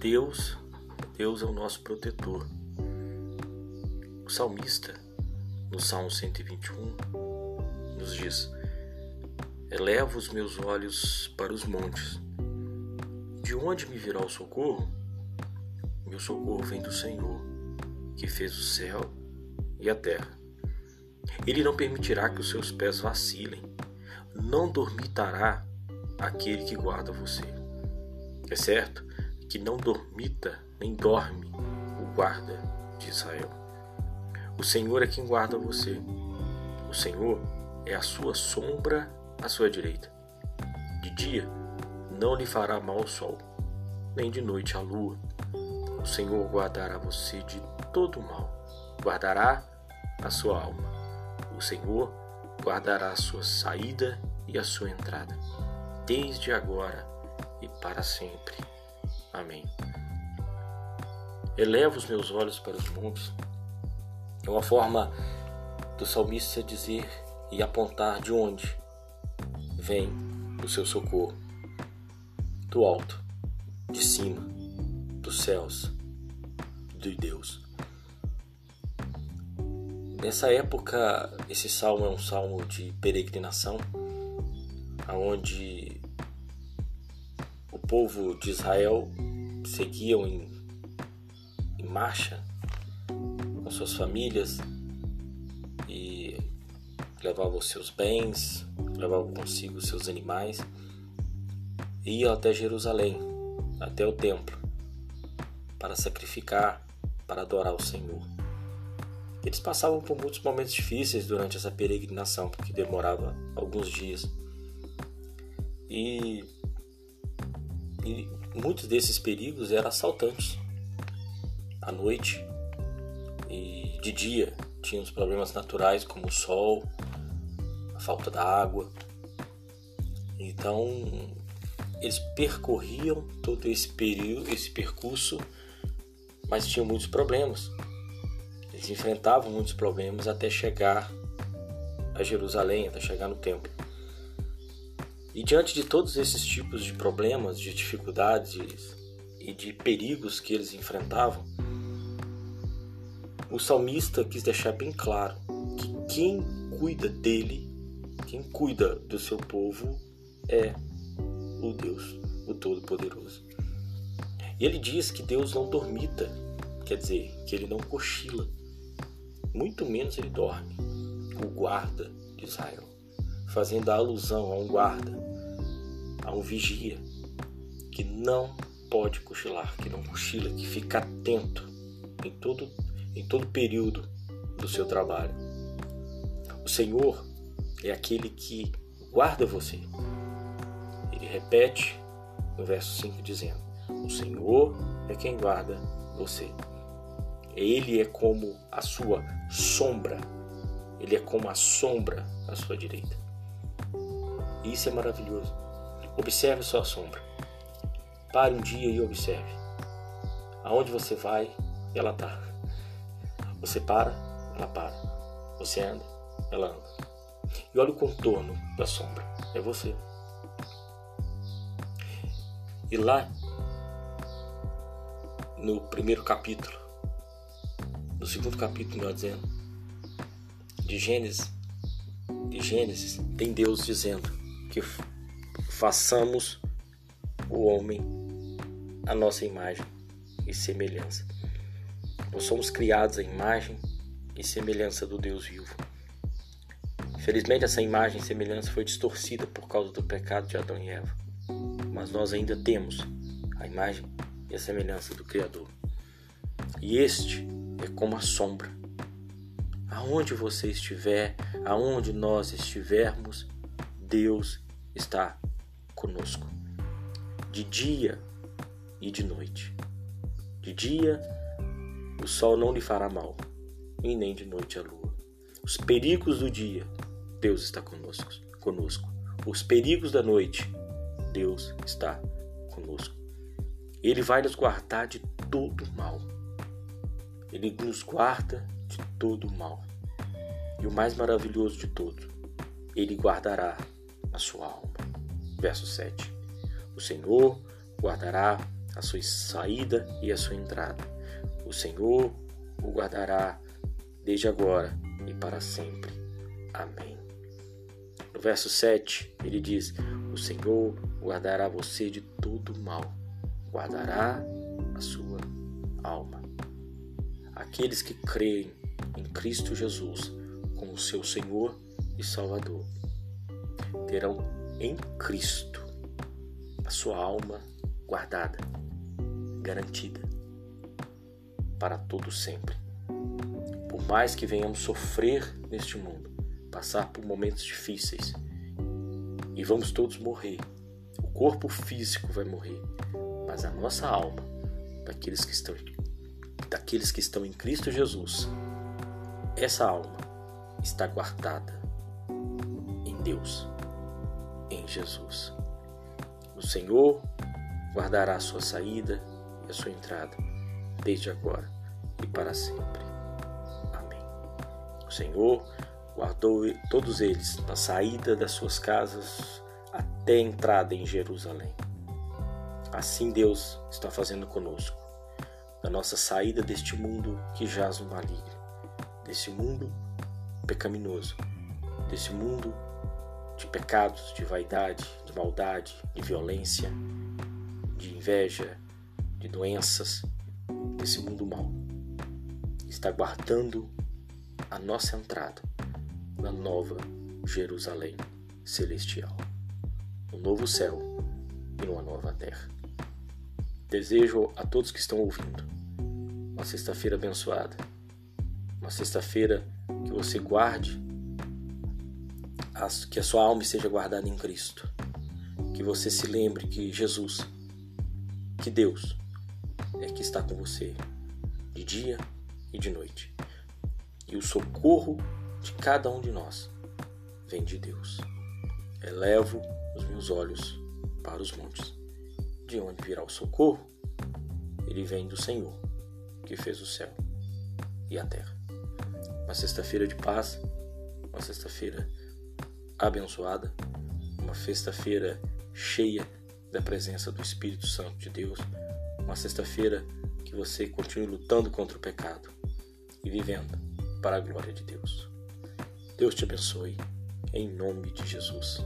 Deus, Deus é o nosso protetor. O salmista, no Salmo 121, nos diz: Elevo os meus olhos para os montes. De onde me virá o socorro? Meu socorro vem do Senhor, que fez o céu e a terra. Ele não permitirá que os seus pés vacilem, não dormitará aquele que guarda você. É certo que não dormita nem dorme o guarda de Israel. O Senhor é quem guarda você. O Senhor é a sua sombra à sua direita. De dia não lhe fará mal o sol, nem de noite a lua. O Senhor guardará você de todo mal, guardará a sua alma. O Senhor guardará a sua saída e a sua entrada, desde agora e para sempre. Amém. Elevo os meus olhos para os montes. É uma forma do salmista dizer e apontar de onde vem o seu socorro. Do alto, de cima, dos céus, de Deus. Nessa época, esse salmo é um salmo de peregrinação, onde o povo de Israel seguiam em, em marcha com suas famílias e levavam seus bens, levavam consigo seus animais e iam até Jerusalém, até o templo, para sacrificar, para adorar o Senhor. Eles passavam por muitos momentos difíceis durante essa peregrinação, porque demorava alguns dias. E, e muitos desses perigos eram assaltantes. À noite e de dia tinham os problemas naturais como o sol, a falta da água. Então eles percorriam todo esse período, esse percurso, mas tinham muitos problemas. Eles enfrentavam muitos problemas até chegar a Jerusalém, até chegar no templo. E diante de todos esses tipos de problemas, de dificuldades e de perigos que eles enfrentavam, o salmista quis deixar bem claro que quem cuida dele, quem cuida do seu povo é o Deus, o Todo-Poderoso. E ele diz que Deus não dormita, quer dizer, que ele não cochila muito menos ele dorme, o guarda de Israel, fazendo a alusão a um guarda, a um vigia, que não pode cochilar, que não cochila, que fica atento em todo, em todo período do seu trabalho. O Senhor é aquele que guarda você. Ele repete no verso 5 dizendo: O Senhor é quem guarda você. Ele é como a sua sombra. Ele é como a sombra à sua direita. E isso é maravilhoso. Observe sua sombra. Pare um dia e observe. Aonde você vai, ela está. Você para, ela para. Você anda, ela anda. E olha o contorno da sombra. É você. E lá, no primeiro capítulo, no segundo capítulo, melhor dizendo, de Gênesis, de Gênesis, tem Deus dizendo que façamos o homem a nossa imagem e semelhança. Nós somos criados à imagem e semelhança do Deus vivo. Infelizmente, essa imagem e semelhança foi distorcida por causa do pecado de Adão e Eva. Mas nós ainda temos a imagem e a semelhança do Criador. E este é como a sombra. Aonde você estiver, aonde nós estivermos, Deus está conosco. De dia e de noite. De dia, o sol não lhe fará mal, e nem de noite a lua. Os perigos do dia, Deus está conosco. conosco. Os perigos da noite, Deus está conosco. Ele vai nos guardar de todo mal. Ele nos guarda de todo mal. E o mais maravilhoso de tudo, ele guardará sua alma. Verso 7. O Senhor guardará a sua saída e a sua entrada. O Senhor o guardará desde agora e para sempre. Amém. No verso 7, ele diz: O Senhor guardará você de todo mal, guardará a sua alma. Aqueles que creem em Cristo Jesus como seu Senhor e Salvador terão em Cristo a sua alma guardada, garantida para todo sempre. Por mais que venhamos sofrer neste mundo, passar por momentos difíceis, e vamos todos morrer. O corpo físico vai morrer, mas a nossa alma, daqueles que estão daqueles que estão em Cristo Jesus, essa alma está guardada em Deus, em Jesus. O Senhor guardará a sua saída e a sua entrada, desde agora e para sempre. Amém. O Senhor guardou todos eles na saída das suas casas até a entrada em Jerusalém. Assim Deus está fazendo conosco, na nossa saída deste mundo que jaz no maligno desse mundo pecaminoso, desse mundo de pecados, de vaidade, de maldade, de violência, de inveja, de doenças, desse mundo mau. Está guardando a nossa entrada na nova Jerusalém celestial, no novo céu e numa nova terra. Desejo a todos que estão ouvindo uma sexta-feira abençoada uma sexta-feira que você guarde, que a sua alma esteja guardada em Cristo. Que você se lembre que Jesus, que Deus, é que está com você de dia e de noite. E o socorro de cada um de nós vem de Deus. Elevo os meus olhos para os montes. De onde virá o socorro? Ele vem do Senhor, que fez o céu e a terra uma sexta-feira de paz, uma sexta-feira abençoada, uma sexta-feira cheia da presença do Espírito Santo de Deus, uma sexta-feira que você continue lutando contra o pecado e vivendo para a glória de Deus. Deus te abençoe, em nome de Jesus.